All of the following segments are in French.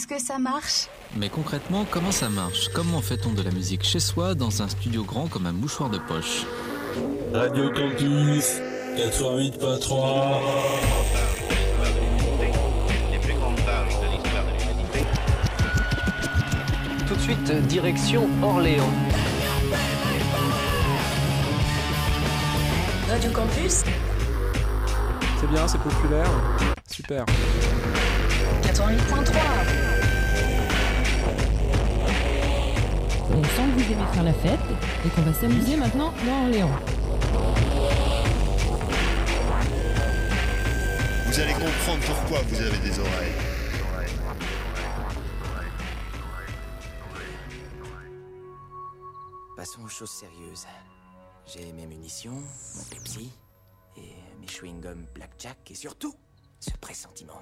Est-ce que ça marche? Mais concrètement, comment ça marche? Comment fait-on de la musique chez soi dans un studio grand comme un mouchoir de poche? Radio Campus 88.3 Tout de suite, direction Orléans. Radio Campus C'est bien, c'est populaire. Super. 88.3 On sent que vous aimez faire la fête et qu'on va s'amuser maintenant dans Orléans. Vous allez comprendre pourquoi vous avez des oreilles. Passons aux choses sérieuses. J'ai mes munitions, mon Pepsi, et mes chewing-gums Blackjack, et surtout, ce pressentiment.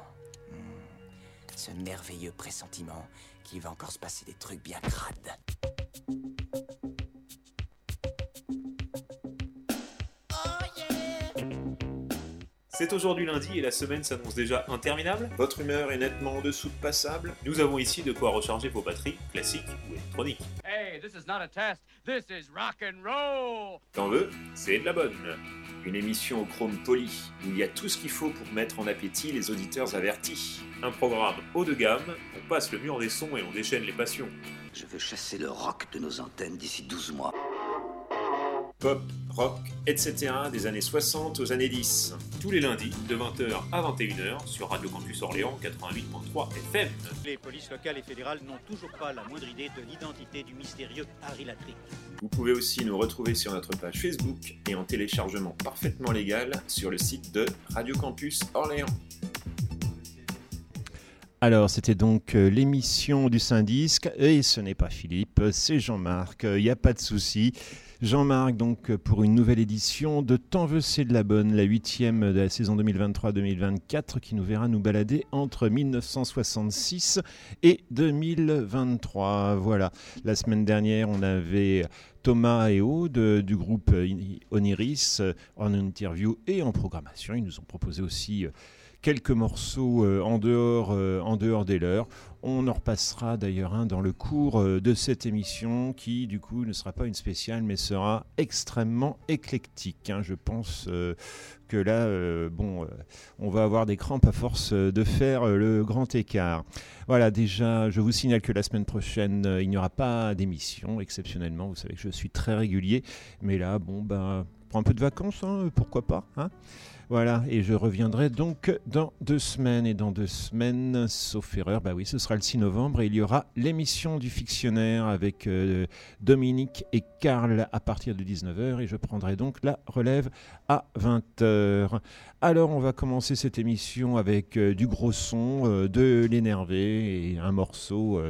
Hmm, ce merveilleux pressentiment qu'il va encore se passer des trucs bien crades. C'est aujourd'hui lundi et la semaine s'annonce déjà interminable. Votre humeur est nettement en dessous de passable. Nous avons ici de quoi recharger vos batteries, classiques ou électroniques. Hey, this is not a test. This is rock and roll. T'en veux C'est de la bonne. Une émission au chrome poli, où il y a tout ce qu'il faut pour mettre en appétit les auditeurs avertis. Un programme haut de gamme, on passe le mur des sons et on déchaîne les passions. Je veux chasser le rock de nos antennes d'ici 12 mois. Pop, rock, etc. des années 60 aux années 10. Tous les lundis, de 20h à 21h, sur Radio Campus Orléans 88.3 FM. Les polices locales et fédérales n'ont toujours pas la moindre idée de l'identité du mystérieux Harry Latrick. Vous pouvez aussi nous retrouver sur notre page Facebook et en téléchargement parfaitement légal sur le site de Radio Campus Orléans. Alors, c'était donc euh, l'émission du Saint-Disque, et ce n'est pas Philippe, c'est Jean-Marc, il n'y a pas de souci. Jean-Marc, donc, euh, pour une nouvelle édition de Tant veut c'est de la bonne, la huitième de la saison 2023-2024, qui nous verra nous balader entre 1966 et 2023. Voilà, la semaine dernière, on avait Thomas et Aude du groupe Oniris en interview et en programmation. Ils nous ont proposé aussi euh, quelques morceaux euh, en, dehors, euh, en dehors des leurs. On en repassera d'ailleurs un dans le cours euh, de cette émission qui du coup ne sera pas une spéciale mais sera extrêmement éclectique. hein. Je pense que là, bon, on va avoir des crampes à force de faire le grand écart. Voilà, déjà, je vous signale que la semaine prochaine, il n'y aura pas d'émission exceptionnellement. Vous savez que je suis très régulier, mais là, bon, ben, prends un peu de vacances, hein, pourquoi pas hein voilà, et je reviendrai donc dans deux semaines. Et dans deux semaines, sauf erreur, bah oui, ce sera le 6 novembre et il y aura l'émission du fictionnaire avec euh, Dominique et Karl à partir de 19h et je prendrai donc la relève à 20h. Alors, on va commencer cette émission avec euh, du gros son, euh, de l'énervé et un morceau.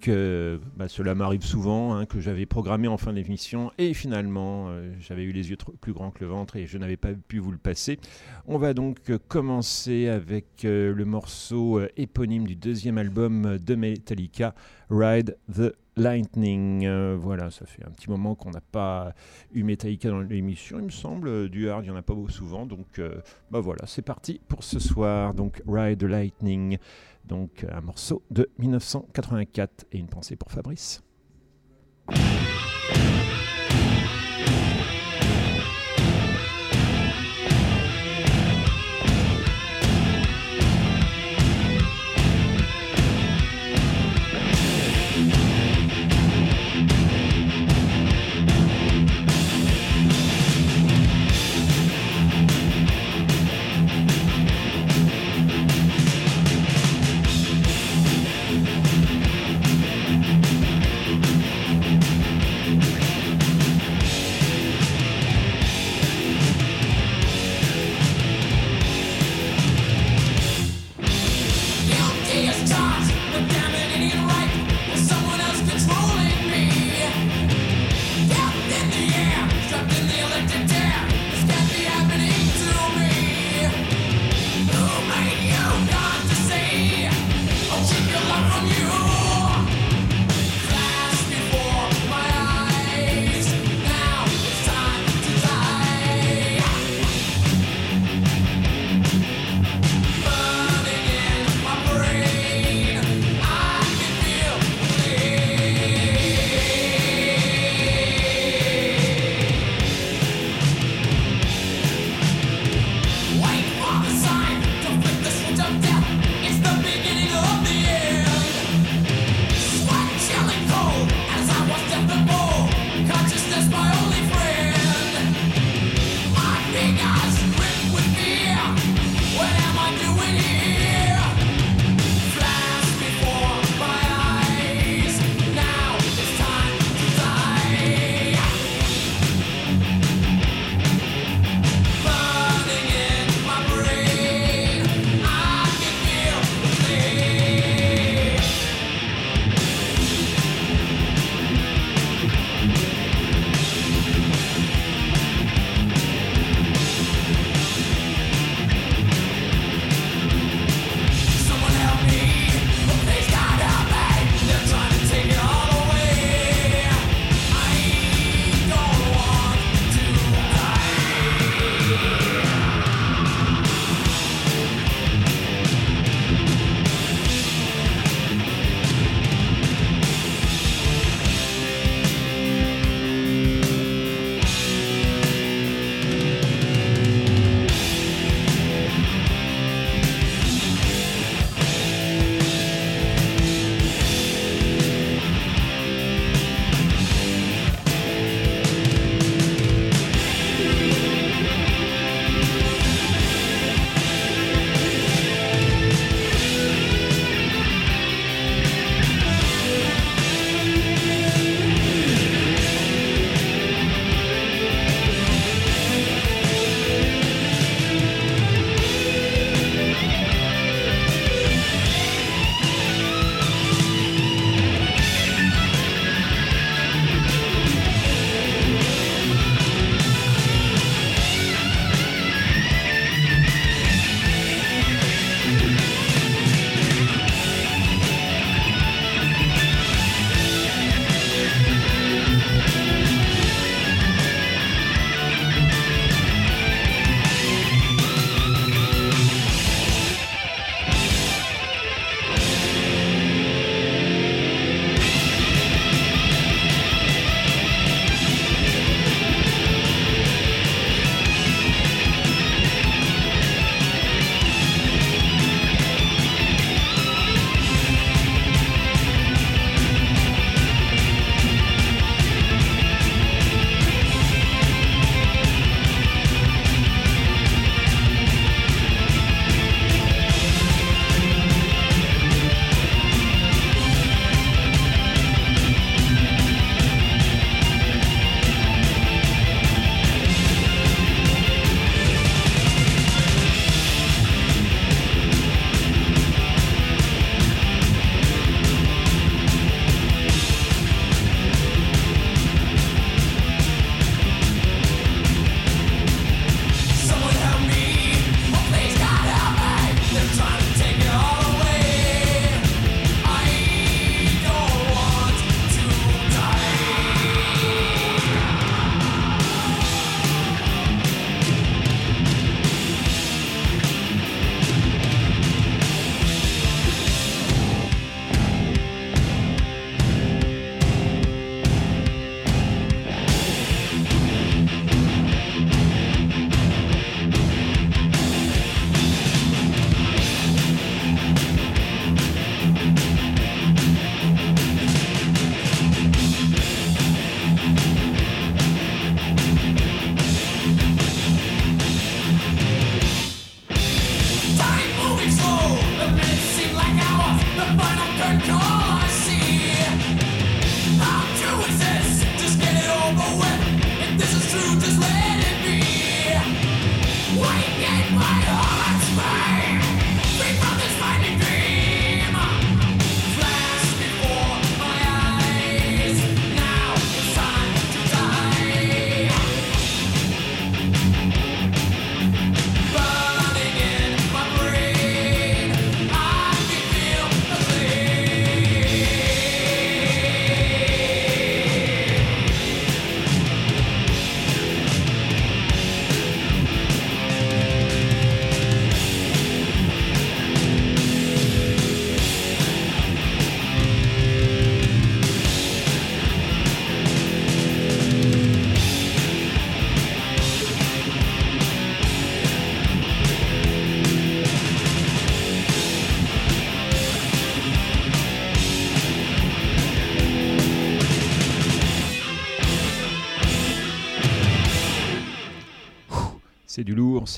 Que bah, cela m'arrive souvent, hein, que j'avais programmé en fin d'émission et finalement euh, j'avais eu les yeux plus grands que le ventre et je n'avais pas pu vous le passer. On va donc euh, commencer avec euh, le morceau éponyme du deuxième album de Metallica, Ride the Lightning. Euh, voilà, ça fait un petit moment qu'on n'a pas eu Metallica dans l'émission, il me semble. Euh, Du hard, il n'y en a pas beaucoup souvent, donc euh, bah voilà, c'est parti pour ce soir. Donc Ride the Lightning. Donc un morceau de 1984 et une pensée pour Fabrice.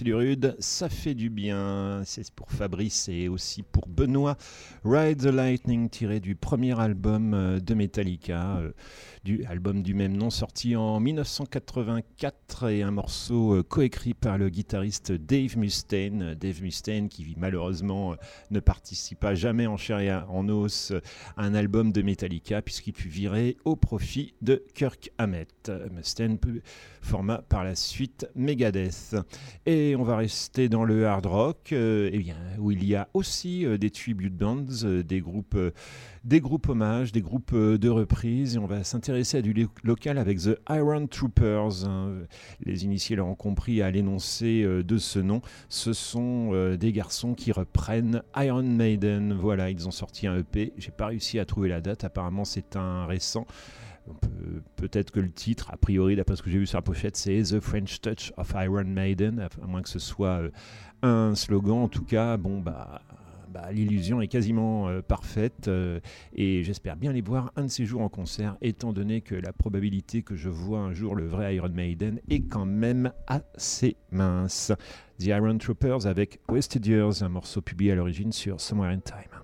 Du rude, ça fait du bien. C'est pour Fabrice et aussi pour Benoît. Ride the Lightning tiré du premier album euh, de Metallica, euh, du album du même nom sorti en 1984 et un morceau euh, coécrit par le guitariste Dave Mustaine. Dave Mustaine qui malheureusement ne participa jamais en chair et en os à un album de Metallica puisqu'il fut viré au profit de Kirk Hammett. Mustaine forma par la suite Megadeth. Et on va rester dans le hard rock, euh, eh bien, où il y a aussi euh, des tribute bands, euh, des groupes, euh, des groupes hommages, des groupes euh, de reprises. Et on va s'intéresser à du lo- local avec The Iron Troopers. hein. Les initiés l'auront compris à l'énoncé euh, de ce nom. Ce sont euh, des garçons qui reprennent Iron Maiden. Voilà, ils ont sorti un EP. J'ai pas réussi à trouver la date. Apparemment, c'est un récent. Peut-être que le titre, a priori, d'après ce que j'ai vu sur la pochette, c'est The French Touch of Iron Maiden, à moins que ce soit un slogan. En tout cas, bon, bah. Bah, L'illusion est quasiment euh, parfaite euh, et j'espère bien les voir un de ces jours en concert, étant donné que la probabilité que je vois un jour le vrai Iron Maiden est quand même assez mince. The Iron Troopers avec Wasted Years, un morceau publié à l'origine sur Somewhere in Time.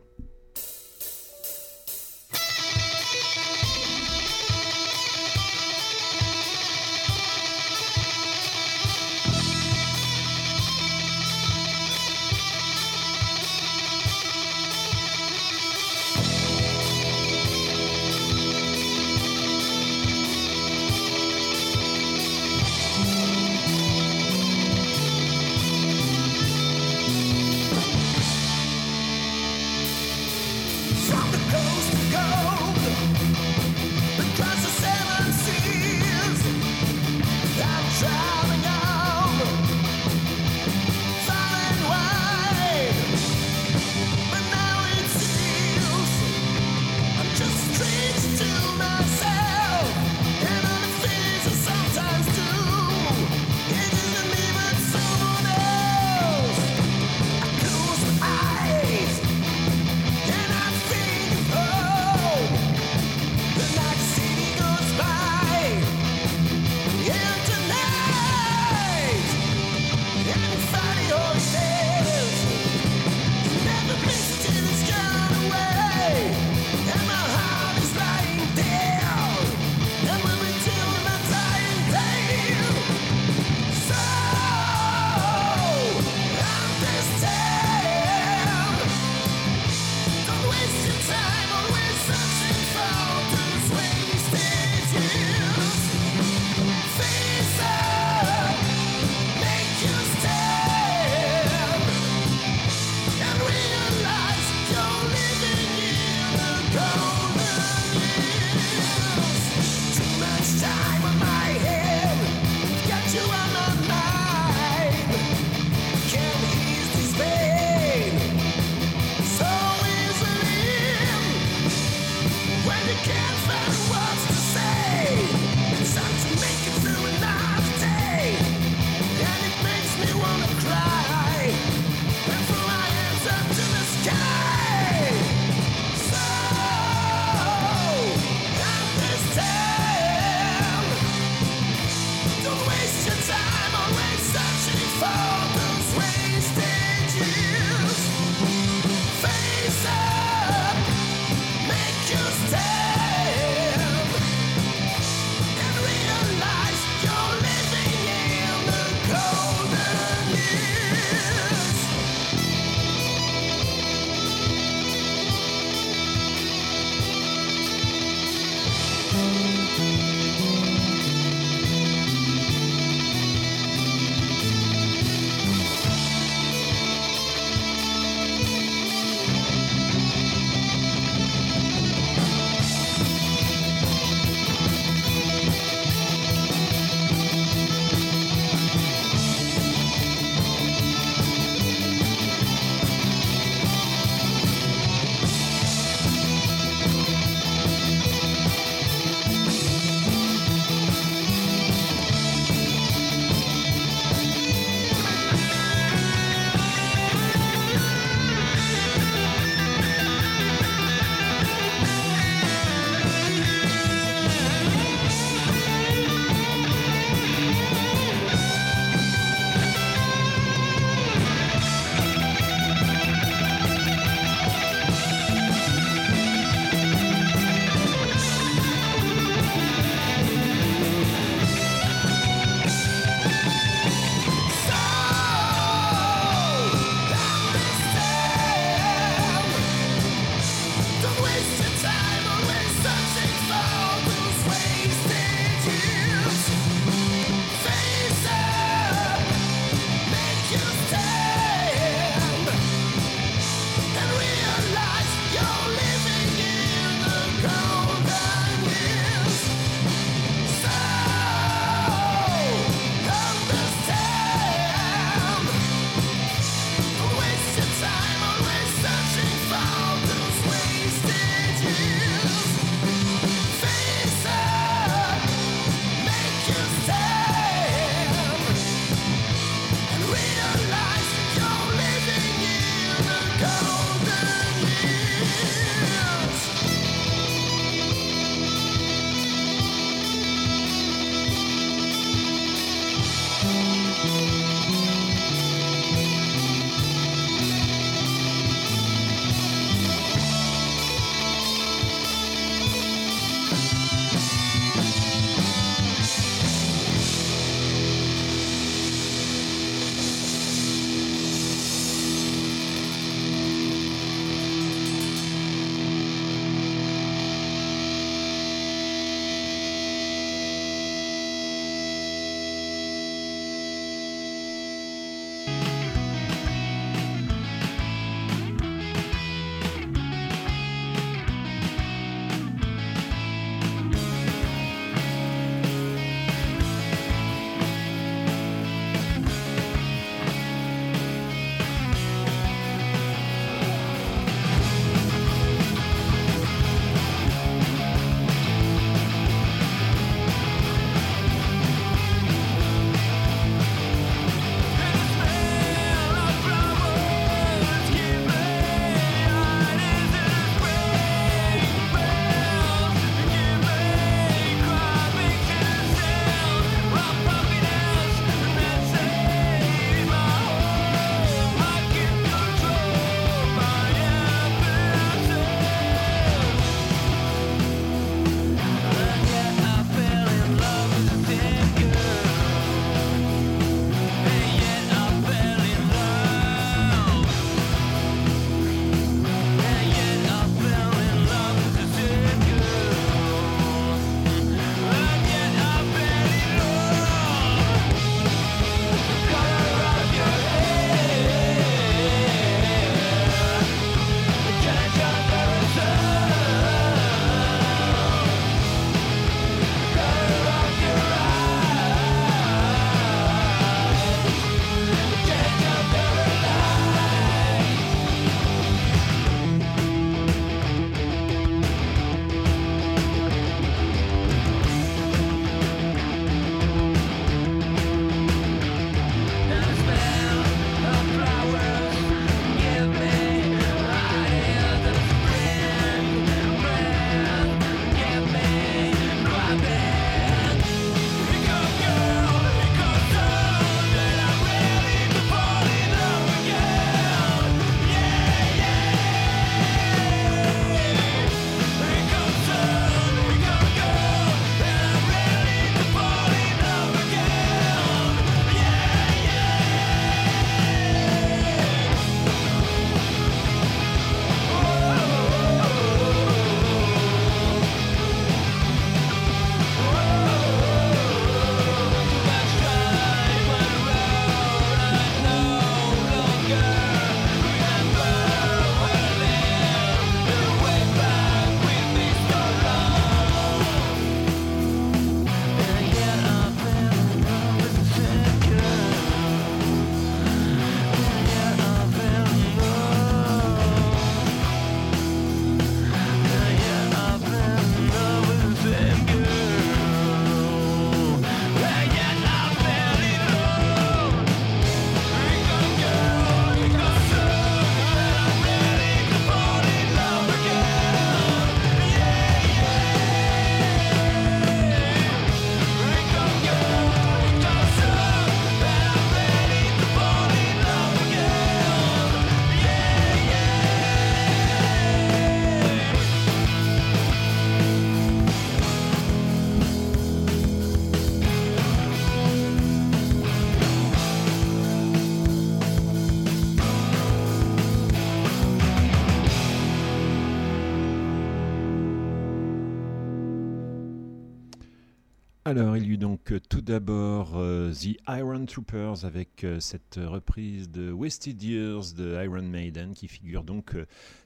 Alors, il y eut donc euh, tout d'abord euh, The Iron Troopers avec euh, cette reprise de Wasted Years de Iron Maiden qui figure donc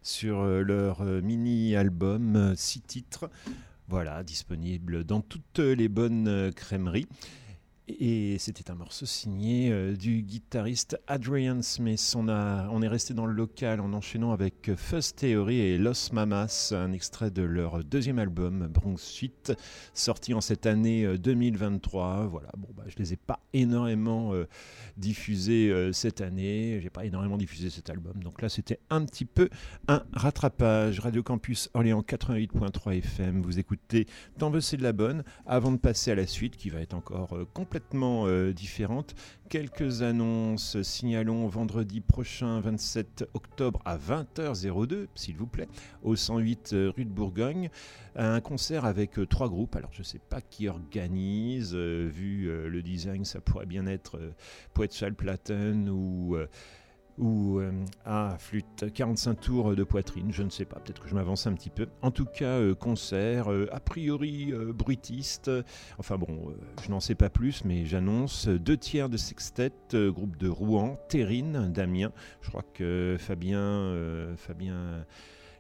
sur leur mini-album, six titres. Voilà, disponible dans toutes les bonnes crèmeries. Et c'était un morceau signé euh, du guitariste Adrian Smith. On, a, on est resté dans le local en enchaînant avec First Theory et Los Mamas, un extrait de leur deuxième album, Bronx Suite, sorti en cette année 2023. Voilà, bon, bah, je ne les ai pas énormément euh, diffusés euh, cette année. J'ai pas énormément diffusé cet album. Donc là, c'était un petit peu un rattrapage. Radio Campus Orléans 88.3 FM. Vous écoutez T'en veux, c'est de la bonne. Avant de passer à la suite, qui va être encore complètement euh, différentes. Quelques annonces. Signalons vendredi prochain, 27 octobre à 20h02, s'il vous plaît, au 108 euh, rue de Bourgogne, un concert avec euh, trois groupes. Alors, je ne sais pas qui organise. vu le design, ça pourrait bien être Poetchal Platen ou ou euh, ah, flûte 45 tours de poitrine, je ne sais pas, peut-être que je m'avance un petit peu. En tout cas, euh, concert, euh, a priori bruitiste, enfin bon, je n'en sais pas plus, mais j'annonce deux tiers de sextet, groupe de Rouen, Terrine, Damien, je crois que Fabien, Fabien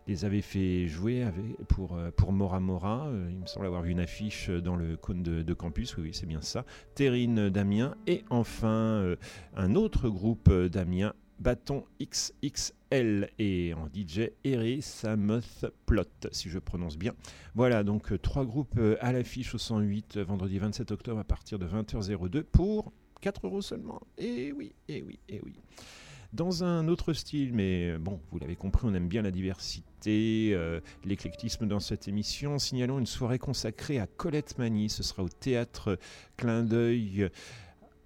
les avait fait jouer pour, pour Mora Mora. Il me semble avoir vu une affiche dans le cône de, campus. Oui, oui c'est bien ça. Terrine Damien. Et enfin, un autre groupe Damien, Bâton XXL et en DJ Eri Samoth Plot, si je prononce bien. Voilà, donc euh, trois groupes euh, à l'affiche au 108 euh, vendredi 27 octobre à partir de 20h02 pour 4 euros seulement. Et oui, et oui, et oui. Dans un autre style, mais bon, vous l'avez compris, on aime bien la diversité, l'éclectisme dans cette émission. Signalons une soirée consacrée à Colette Mani. Ce sera au théâtre Clin d'œil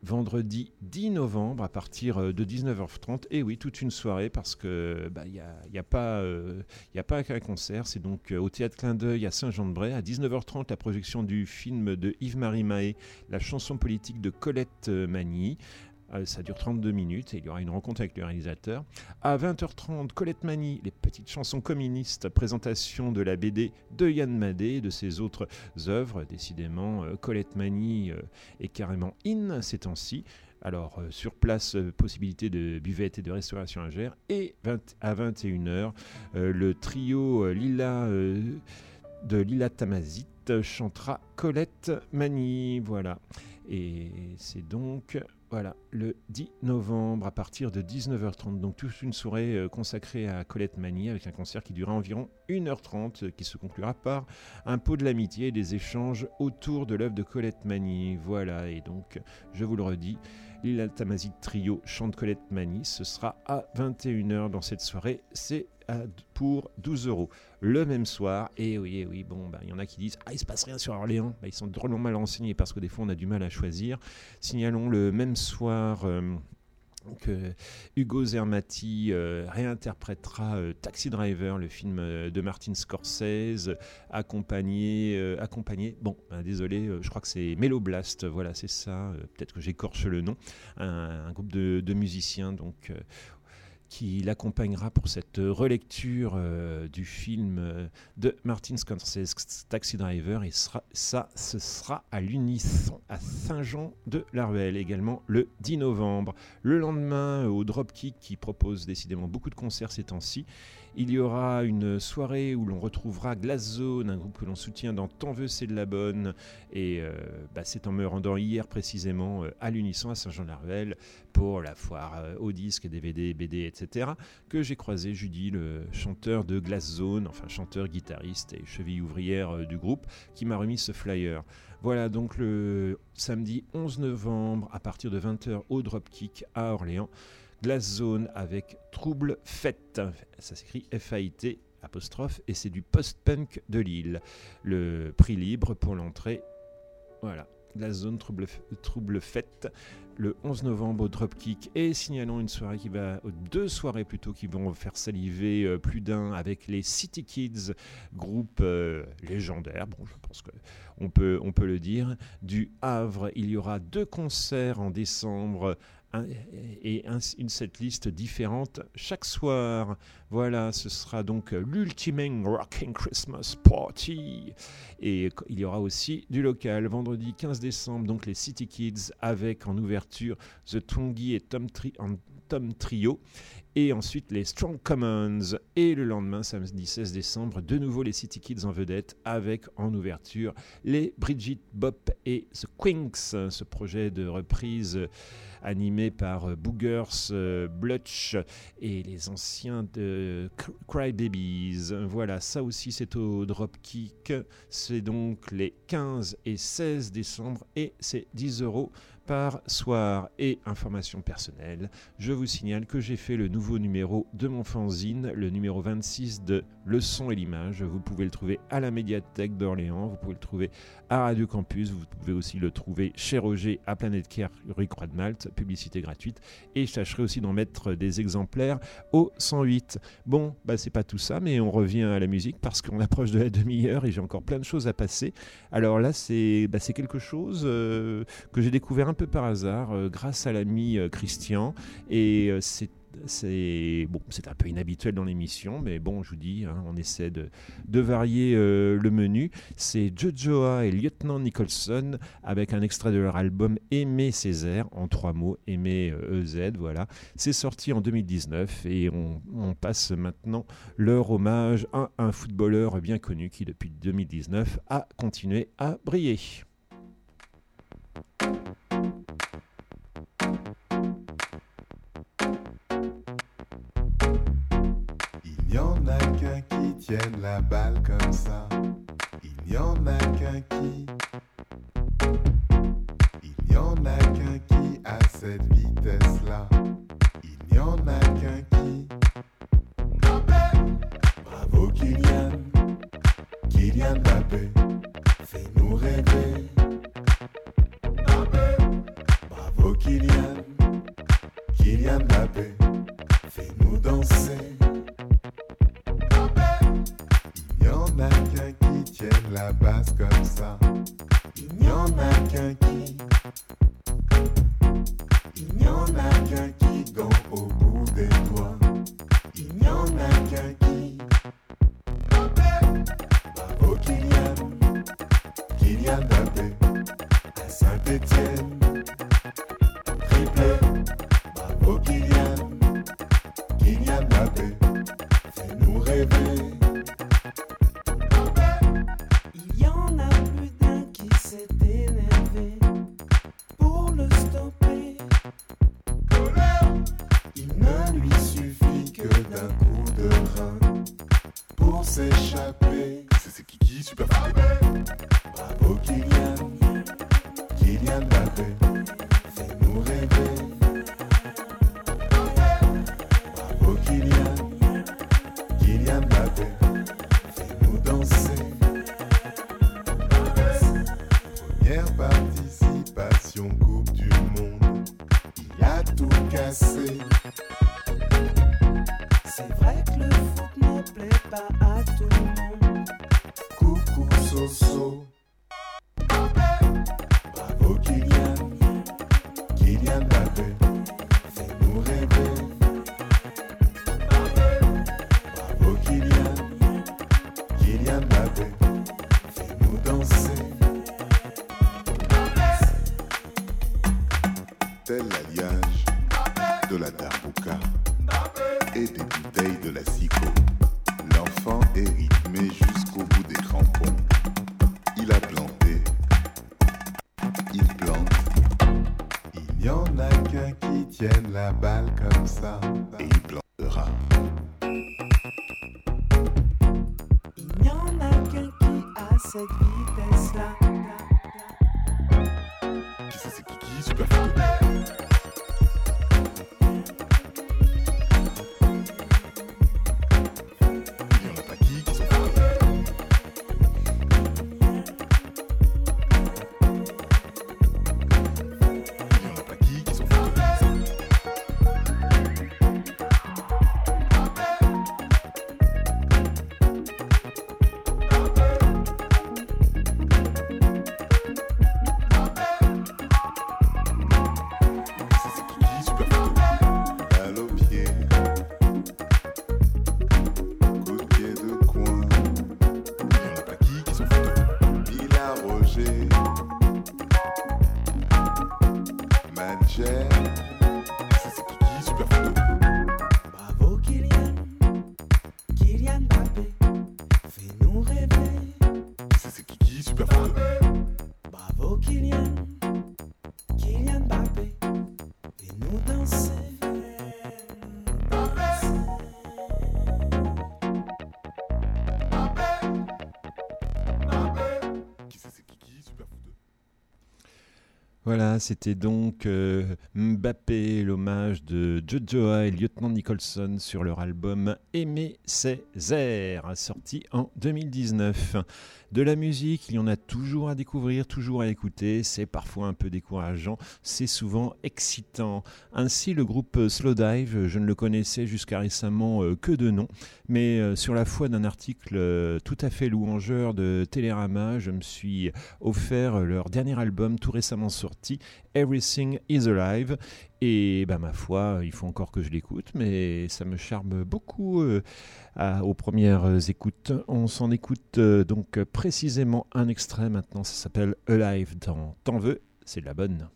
vendredi 10 novembre à partir euh, de 19h30. Et oui, toute une soirée parce que il bah, n'y a, y a, pas, euh, pas qu'un concert. C'est donc euh, au théâtre Clin d'œil à Saint-Jean-de-Bray à 19h30 la projection du film de Yves-Marie Mahé, la chanson politique de Colette Magny. Euh, ça dure 32 minutes et il y aura une rencontre avec le réalisateur. À 20h30, Colette Mani, les petites chansons communistes, présentation de la BD de Yann Madé et de ses autres œuvres. Décidément, euh, Colette Mani euh, est carrément in ces temps-ci. Alors, sur place, possibilité de buvette et de restauration à Gère. Et à 21h, le trio Lila de Lila Tamazit chantera Colette Mani. Voilà. Et c'est donc voilà, le 10 novembre à partir de 19h30. Donc toute une soirée euh, consacrée à Colette Mani avec un concert qui durera environ 1h30 euh, qui se conclura par un pot de l'amitié et des échanges autour de l'œuvre de Colette Mani. Voilà, et donc je vous le redis, l'Altamazit Trio chante Colette Mani. Ce sera à 21h dans cette soirée. C'est pour 12 euros le même soir. Et oui, et oui, bon, bah, il y en a qui disent Ah, il se passe rien sur Orléans. Bah, ils sont drôlement mal renseignés parce que des fois on a du mal à choisir. Signalons le même soir. Euh, que Hugo Zermati euh, réinterprétera euh, Taxi Driver, le film de Martin Scorsese, accompagné, accompagné bon, bah, désolé, je crois que c'est Meloblast, voilà, c'est ça, peut-être que j'écorche le nom, un, groupe de, de musiciens, donc qui l'accompagnera pour cette relecture euh, du film euh, de Martin Scorsese, Taxi Driver. Et ça, ce sera à l'unisson à Saint-Jean de la Ruelle, également le 10 novembre. Le lendemain, au Dropkick, qui propose décidément beaucoup de concerts ces temps-ci. Il y aura une soirée où l'on retrouvera Glass Zone, un groupe que l'on soutient dans Tant veut c'est de la bonne. Et euh, bah, c'est en me rendant hier précisément euh, à l'unisson à Saint-Jean-la-Ruelle pour la foire euh, au disque, DVD, BD, etc. que j'ai croisé Judy, le chanteur de Glass Zone, enfin chanteur, guitariste et cheville ouvrière du groupe, qui m'a remis ce flyer. Voilà donc le samedi 11 novembre à partir de 20h au Dropkick à Orléans. Glass Zone avec Trouble Fête. Ça s'écrit F-A-I-T apostrophe et c'est du post-punk de Lille. Le prix libre pour l'entrée. Voilà. Glass Zone Trouble, Trouble Fête le 11 novembre au Dropkick et signalons une soirée qui va, deux soirées plutôt qui vont faire saliver euh, plus d'un avec les City Kids, groupe euh, légendaire, bon je pense que on peut, on peut le dire, du Havre. Il y aura deux concerts en décembre et un- une setlist différente chaque soir. Voilà, ce sera donc l'Ultimate Rocking Christmas Party. Et il y aura aussi du local. Vendredi 15 décembre, donc les City Kids avec en ouverture The Tongi et Tom, Trio. Et ensuite les Strong Commons. Et le lendemain, samedi 16 décembre, de nouveau les City Kids en vedette avec en ouverture les Bridget Bop et The Quinks. Ce projet de reprise animé par euh, Boogers, euh, Blutch et les anciens de Cry- Cry Babies. Voilà, ça aussi c'est au Dropkick. C'est donc les 15 et 16 décembre et c'est 10 euros par soir. Et information personnelle, je vous signale que j'ai fait le nouveau numéro de mon fanzine, le numéro 26 de Le son et l'image. Vous pouvez le trouver à la médiathèque d'Orléans, vous pouvez le trouver à Radio Campus, vous pouvez aussi le trouver chez Roger à Planète Care, rue Croix de Malte, publicité gratuite. Et je tâcherai aussi d'en mettre des exemplaires au 108. Bon, bah c'est pas tout ça, mais on revient à la musique parce qu'on approche de la demi-heure et j'ai encore plein de choses à passer. Alors là, c'est bah, quelque chose euh, que j'ai découvert un peu par hasard euh, grâce à l'ami euh, Christian. Et euh, c'est c'est bon, c'est un peu inhabituel dans l'émission, mais bon, je vous dis, hein, on essaie de, de varier le menu. C'est Jojoa et Lieutenant Nicholson avec un extrait de leur album Aimer Césaire, en trois mots, Aimer EZ, voilà. C'est sorti en 2019 et on passe maintenant leur hommage à un footballeur bien connu qui, depuis 2019, a continué à briller. Il n'y en a qu'un qui tienne la balle comme ça. Il n'y en a qu'un qui. Il n'y en a qu'un qui a cette vitesse-là. Il n'y en a qu'un qui. Bravo Kylian, Kylian Mbappé, fais-nous rêver. Bravo Kylian, Kylian Mbappé, fais-nous danser. Il n'y en a qu'un qui tienne la basse comme ça. Il n'y en a qu'un qui. Il n'y en a qu'un qui gant au bout des doigts. Il n'y en a qu'un qui. Bravo Kylian, Kylian Mbappé, à Saint-Étienne. Balle comme ça et il plantera. Il n'y en a qu'un qui a cette vitesse-là. Voilà, c'était donc euh, Mbappé, l'hommage de Jojoa et Lieutenant Nicholson sur leur album Aimer Césaire, sorti en 2019. De la musique, il y en a toujours à découvrir, toujours à écouter, c'est parfois un peu décourageant, c'est souvent excitant. Ainsi, le groupe Slowdive, je ne le connaissais jusqu'à récemment euh, que de nom, mais euh, sur la foi d'un article tout à fait louangeur de Télérama, je me suis offert leur dernier album tout récemment sorti Everything is Alive. Et bah, ma foi, il faut encore que je l'écoute, mais ça me charme beaucoup euh, aux premières écoutes. On s'en écoute euh, donc précisément un extrait maintenant, ça s'appelle Alive dans T'en veux, c'est de la bonne.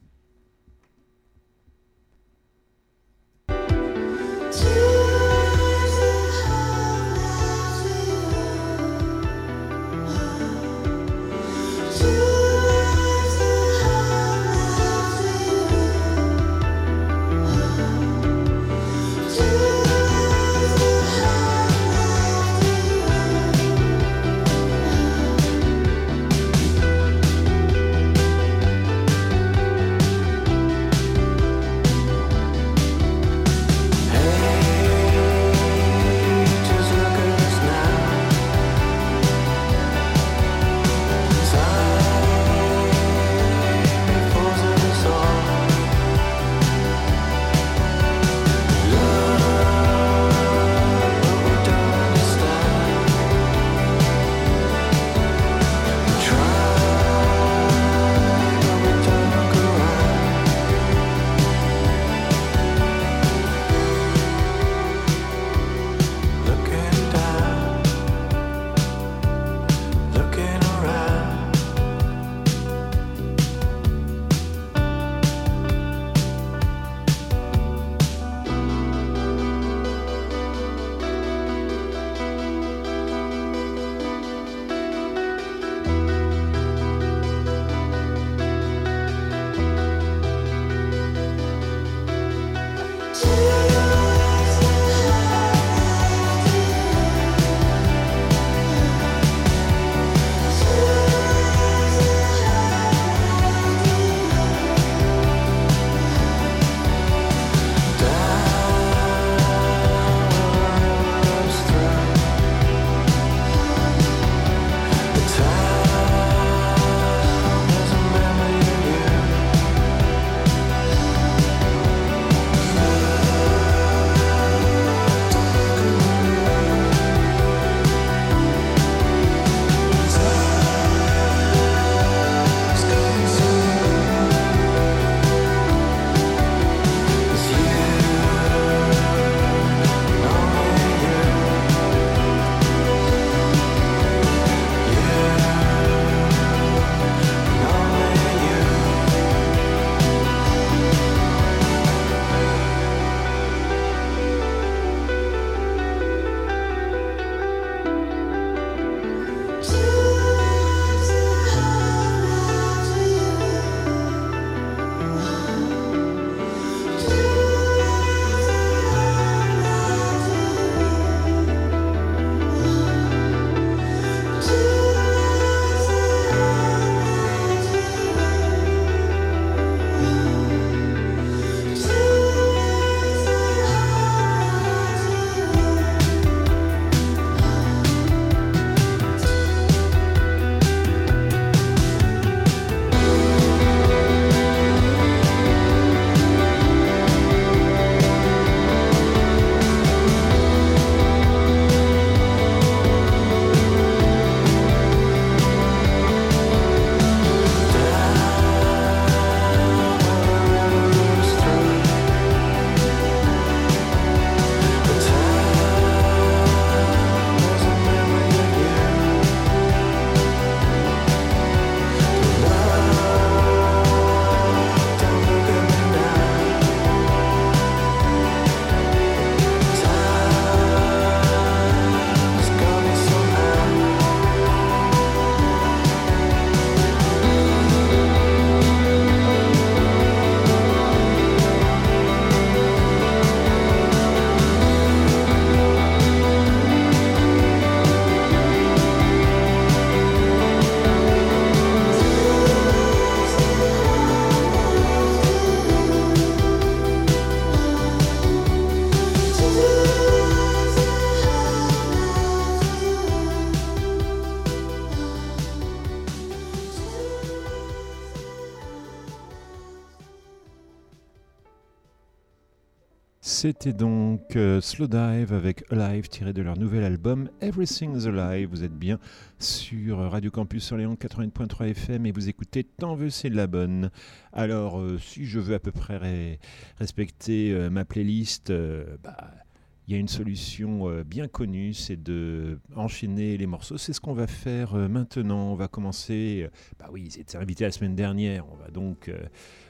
you. C'était donc euh, Slow Dive avec Alive tiré de leur nouvel album Everything's Alive. Vous êtes bien sur Radio Campus Orléans 80.3 FM et vous écoutez Tant veux c'est de la bonne. Alors euh, si je veux à peu près respecter euh, ma playlist, bah, il y a une solution bien connue, c'est de enchaîner les morceaux. C'est ce qu'on va faire maintenant. On va commencer. bah oui, c'était invité la semaine dernière. On va donc,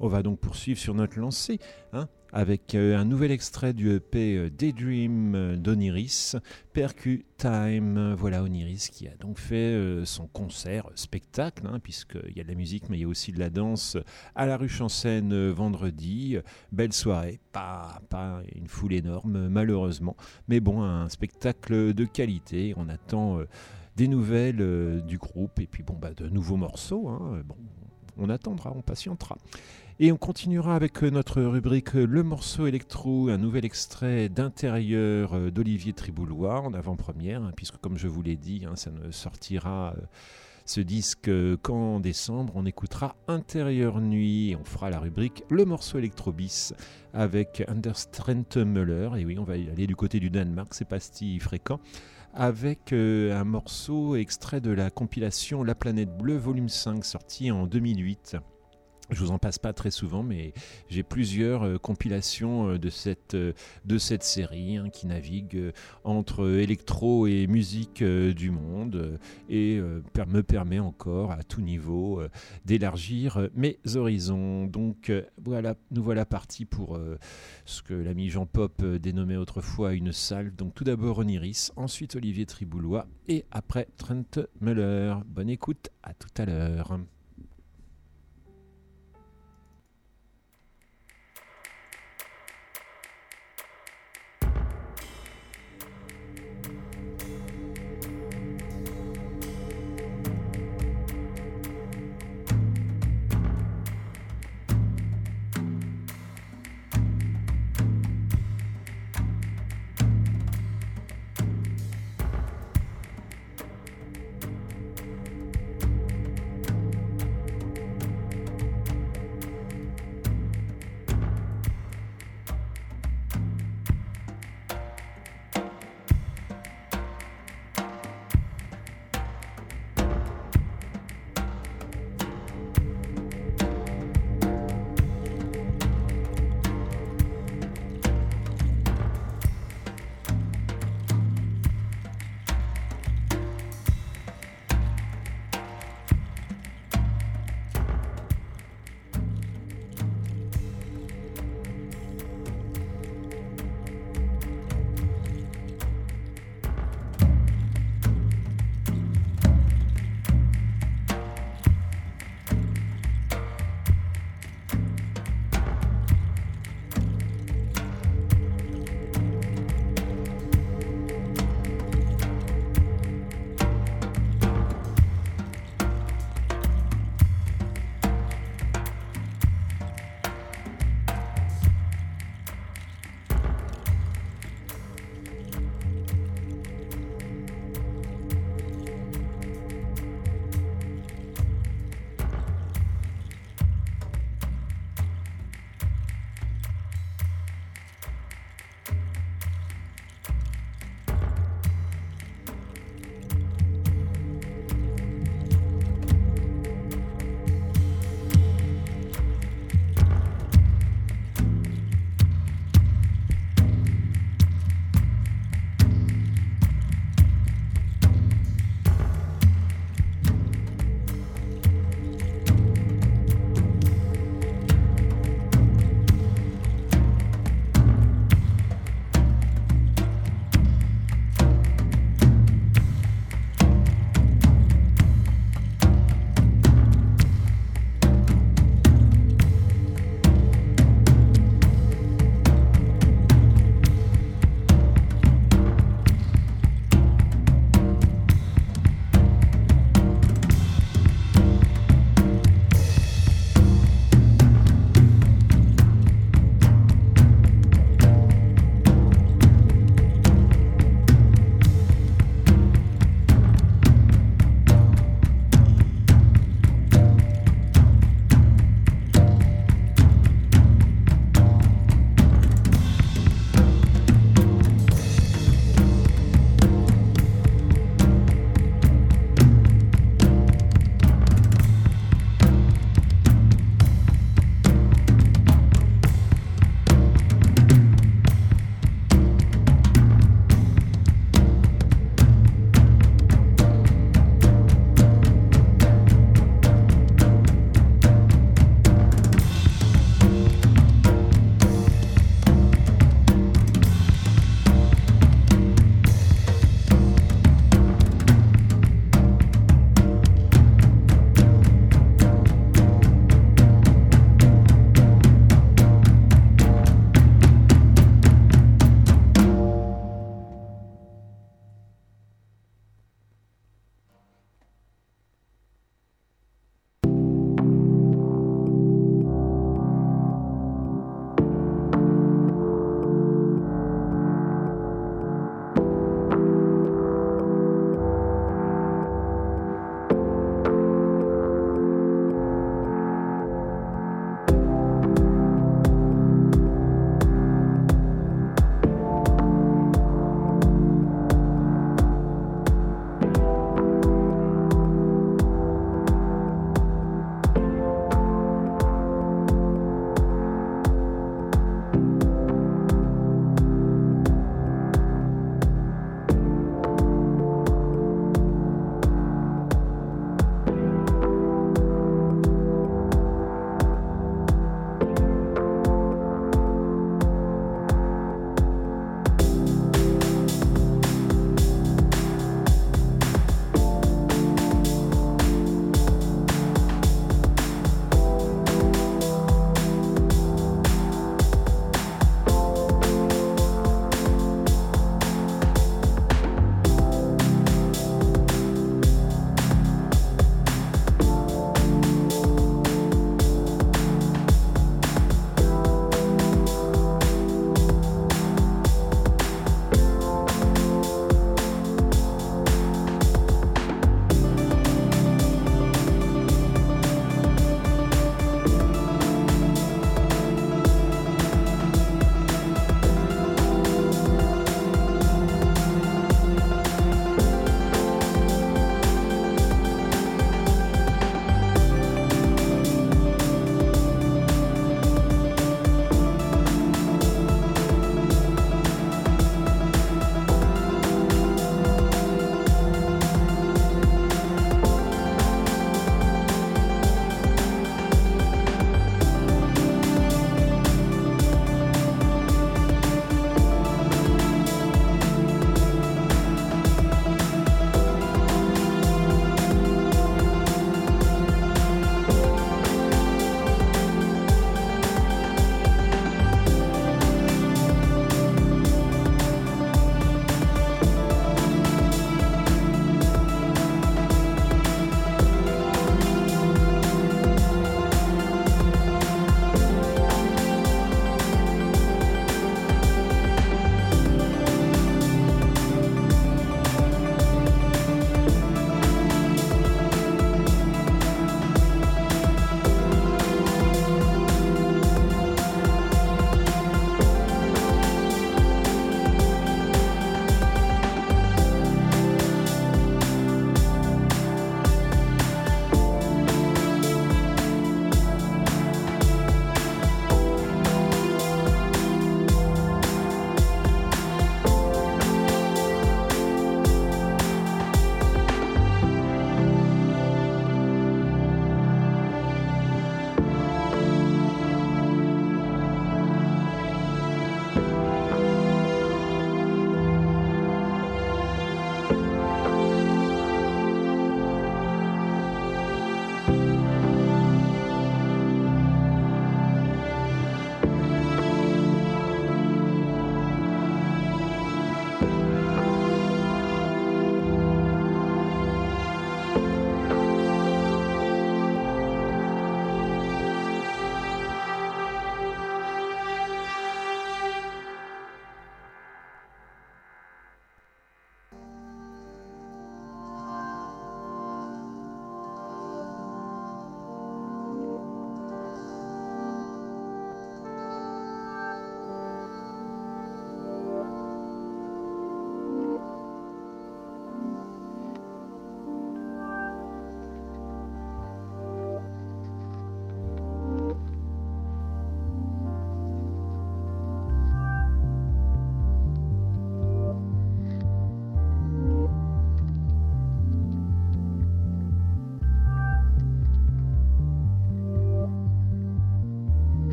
on va donc poursuivre sur notre lancée. Hein avec euh, un nouvel extrait du EP euh, Daydream euh, d'Oniris, Percu Time. Voilà Oniris qui a donc fait son concert, spectacle, hein, puisqu'il y a de la musique, mais il y a aussi de la danse à la rue Chansen vendredi. Belle soirée, pas, pas une foule énorme, malheureusement, mais bon, un spectacle de qualité. On attend des nouvelles du groupe et puis bon, bah, de nouveaux morceaux. Hein. Bon, on attendra, on patientera. Et on continuera avec euh, notre rubrique euh, Le morceau électro, un nouvel extrait d'intérieur euh, d'Olivier Triboulois en avant-première, hein, puisque comme je vous l'ai dit, hein, ça ne sortira ce disque qu'en décembre. On écoutera Intérieur Nuit on fera la rubrique Le morceau électro bis avec Anders Müller. Et oui, on va aller du côté du Danemark, c'est pas si fréquent avec un morceau extrait de la compilation La planète bleue volume 5 sorti en 2008. Je vous en passe pas très souvent, mais j'ai plusieurs euh, compilations euh, de cette, euh, de cette série hein, qui navigue entre électro et musique du monde et me permet encore à tout niveau d'élargir mes horizons. Donc voilà, nous voilà partis pour ce que l'ami Jean Pop dénommait autrefois une salle. Donc tout d'abord Oniris, ensuite Olivier Triboulois et après Trent Muller. Bonne écoute, à tout à l'heure.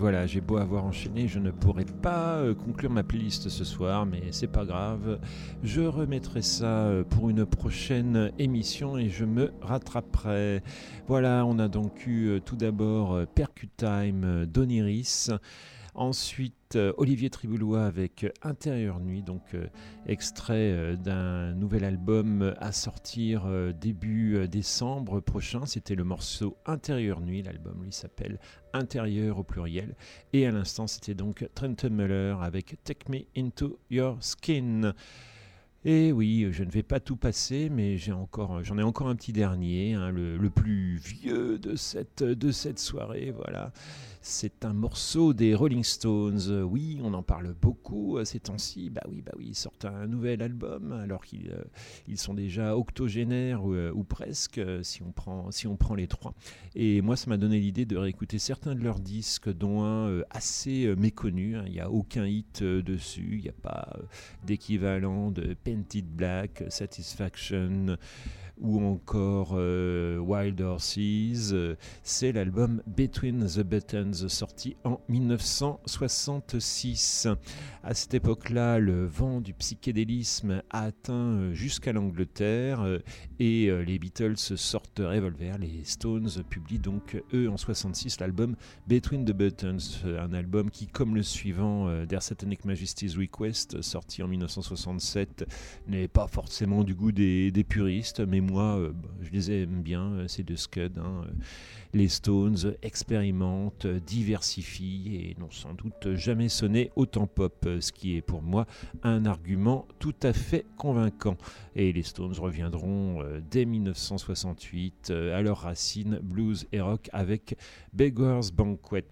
Voilà, j'ai beau avoir enchaîné, je ne pourrai pas euh, conclure ma playlist ce soir, mais c'est pas grave. Je remettrai ça euh, pour une prochaine émission et je me rattraperai. Voilà, on a donc eu euh, tout d'abord Percutime d'Oniris. Ensuite, euh, Olivier Triboulois avec Intérieur Nuit, donc euh, extrait euh, d'un nouvel album à sortir début décembre prochain. C'était le morceau Intérieur Nuit. L'album lui s'appelle Intérieur au pluriel. Et à l'instant, c'était donc Trenton Muller avec Take Me Into Your Skin. Et oui, je ne vais pas tout passer, mais j'ai encore, j'en ai encore un petit dernier, hein, le, plus vieux de cette, de cette soirée. Voilà, c'est un morceau des Rolling Stones. Oui, on en parle beaucoup euh, ces temps-ci. Bah oui, bah oui, ils sortent un nouvel album alors qu'ils euh, ils sont déjà octogénaires ou, euh, presque, si on prend, si on prend les trois. Et moi, ça m'a donné l'idée de réécouter certains de leurs disques, dont un assez méconnu. hein. Il n'y a aucun hit dessus, il n'y a pas d'équivalent de Painted Black, Satisfaction ou encore euh, Wild Horses. C'est l'album Between the Buttons sorti en 1966. À cette époque-là, le vent du psychédélisme a atteint euh, jusqu'à l'Angleterre euh, et euh, les Beatles sortent Revolver. Les Stones publient donc eux en 66 l'album Between the Buttons, euh, un album qui, comme le suivant euh, Their Satanic Majesty's Request, sorti en 1967, n'est pas forcément du goût des, puristes, mais moi, bah, je les aime bien, euh, ces deux scuds. hein. Les Stones expérimentent, diversifient et n'ont sans doute jamais sonné autant pop, ce qui est pour moi un argument tout à fait convaincant. Et les Stones reviendront euh, dès 1968 euh, à leurs racines blues et rock avec Beggar's Banquet.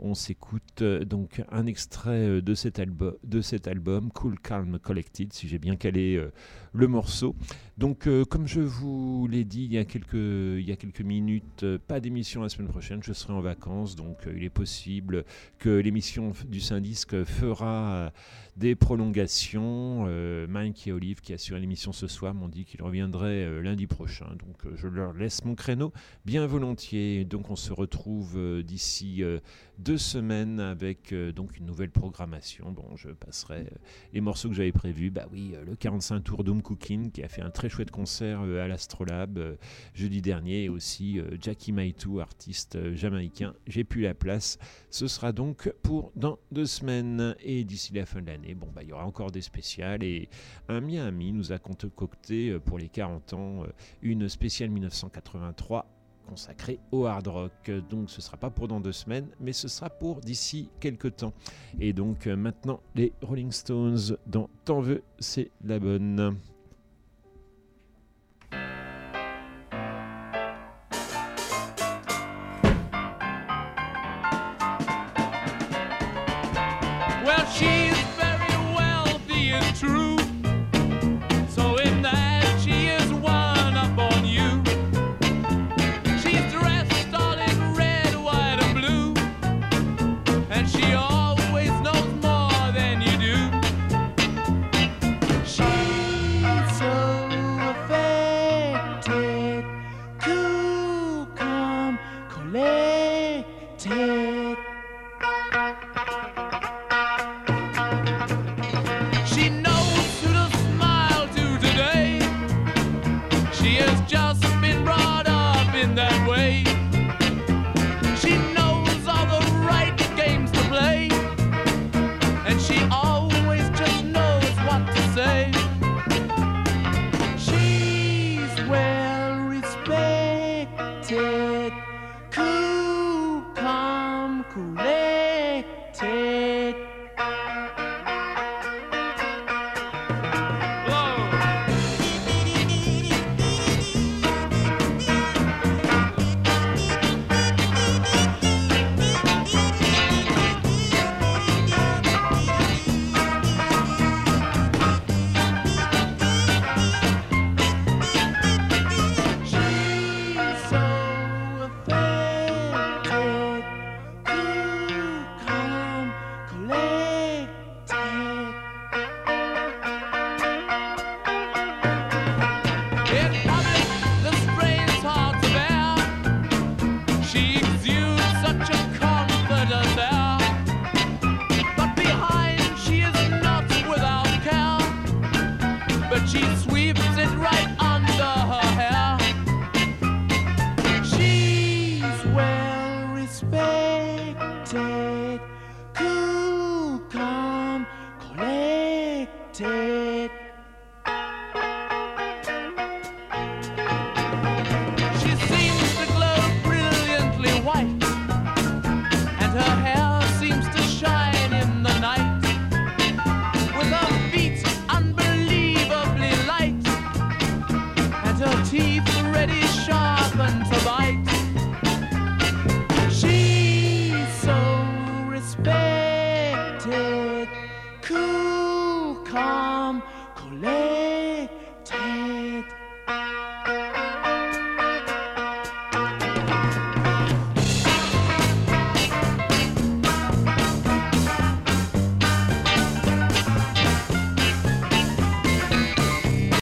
On s'écoute euh, donc un extrait euh, de cet, albu- de cet album, Cool Calm Collected, si j'ai bien calé euh, le morceau. Donc, comme je vous l'ai dit il y a quelques, il y a quelques minutes, pas d'émission la semaine prochaine, je serai en vacances, donc il est possible que l'émission du Saint-Disque fera des prolongations. Euh, Mike et Olive, qui assurent l'émission ce soir, m'ont dit qu'ils reviendraient euh, lundi prochain, donc euh, je leur laisse mon créneau bien volontiers. Donc, on se retrouve d'ici deux semaines avec donc une nouvelle programmation. Bon, je passerai les morceaux que j'avais prévus. Bah oui, le 45 tour Doom Cooking qui a fait un très chouette concert à l'Astrolabe jeudi dernier et aussi Jackie Maitou, artiste jamaïcain. J'ai plus la place. Ce sera donc pour dans deux semaines et d'ici la fin de l'année. Bon, bah il y aura encore des spéciales et un Miami nous a concocté euh, pour les 40 ans euh, une spéciale 1983 consacrée au hard rock. Donc ce sera pas pour dans deux semaines, mais ce sera pour d'ici quelques temps. Et donc euh, maintenant les Rolling Stones dans T'en veux, c'est la bonne. collected.